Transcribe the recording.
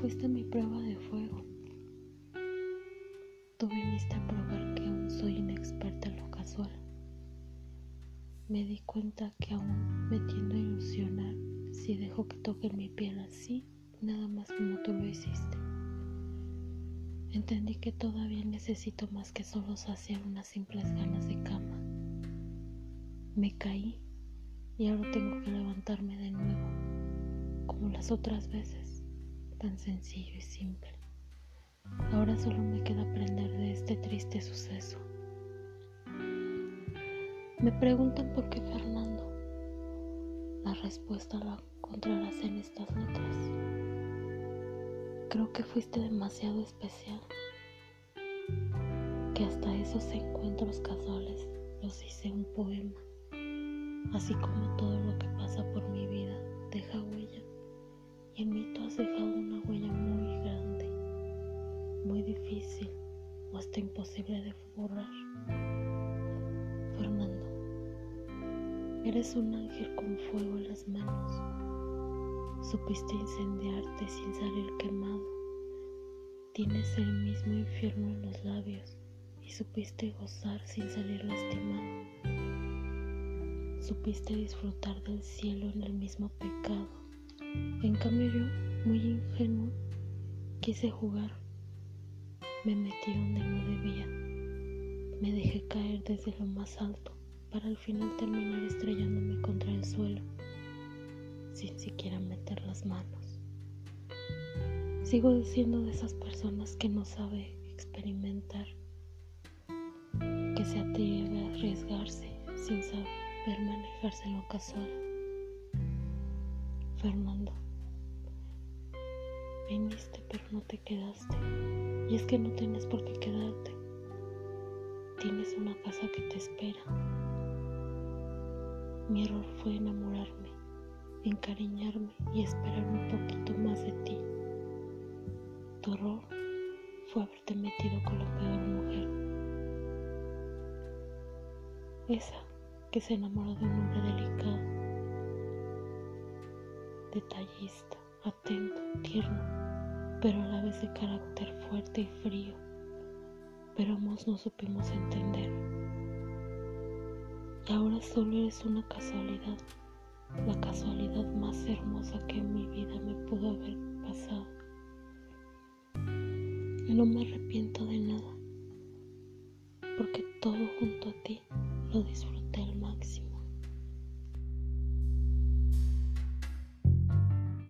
Fuiste mi prueba de fuego. Tú viniste a probar que aún soy inexperta en lo casual. Me di cuenta que aún me tiendo a ilusionar si dejo que toquen mi piel así, nada más como tú lo hiciste. Entendí que todavía necesito más que solo saciar unas simples ganas de cama. Me caí y ahora tengo que levantarme de nuevo, como las otras veces tan sencillo y simple. Ahora solo me queda aprender de este triste suceso. Me preguntan por qué Fernando. La respuesta la encontrarás en estas letras. Creo que fuiste demasiado especial, que hasta esos encuentros casuales los hice un poema, así como todo lo que pasa por mi vida deja huella, y en mí tú has dejado una huella muy grande, muy difícil o hasta imposible de borrar. Fernando, eres un ángel con fuego en las manos Supiste incendiarte sin salir quemado. Tienes el mismo infierno en los labios y supiste gozar sin salir lastimado. Supiste disfrutar del cielo en el mismo pecado. En cambio yo, muy ingenuo, quise jugar. Me metí donde no debía. Me dejé caer desde lo más alto para al final terminar estrellándome contra el suelo sin siquiera meter las manos. Sigo siendo de esas personas que no sabe experimentar, que se atreve a arriesgarse sin saber manejarse en lo casual. Fernando, viniste pero no te quedaste. Y es que no tienes por qué quedarte. Tienes una casa que te espera. Mi error fue enamorarme encariñarme y esperar un poquito más de ti. Tu error fue haberte metido con la peor mujer. Esa que se enamoró de un hombre delicado, detallista, atento, tierno, pero a la vez de carácter fuerte y frío. Pero ambos no supimos entender. Y ahora solo eres una casualidad la casualidad más hermosa que en mi vida me pudo haber pasado. Y no me arrepiento de nada, porque todo junto a ti lo disfruté.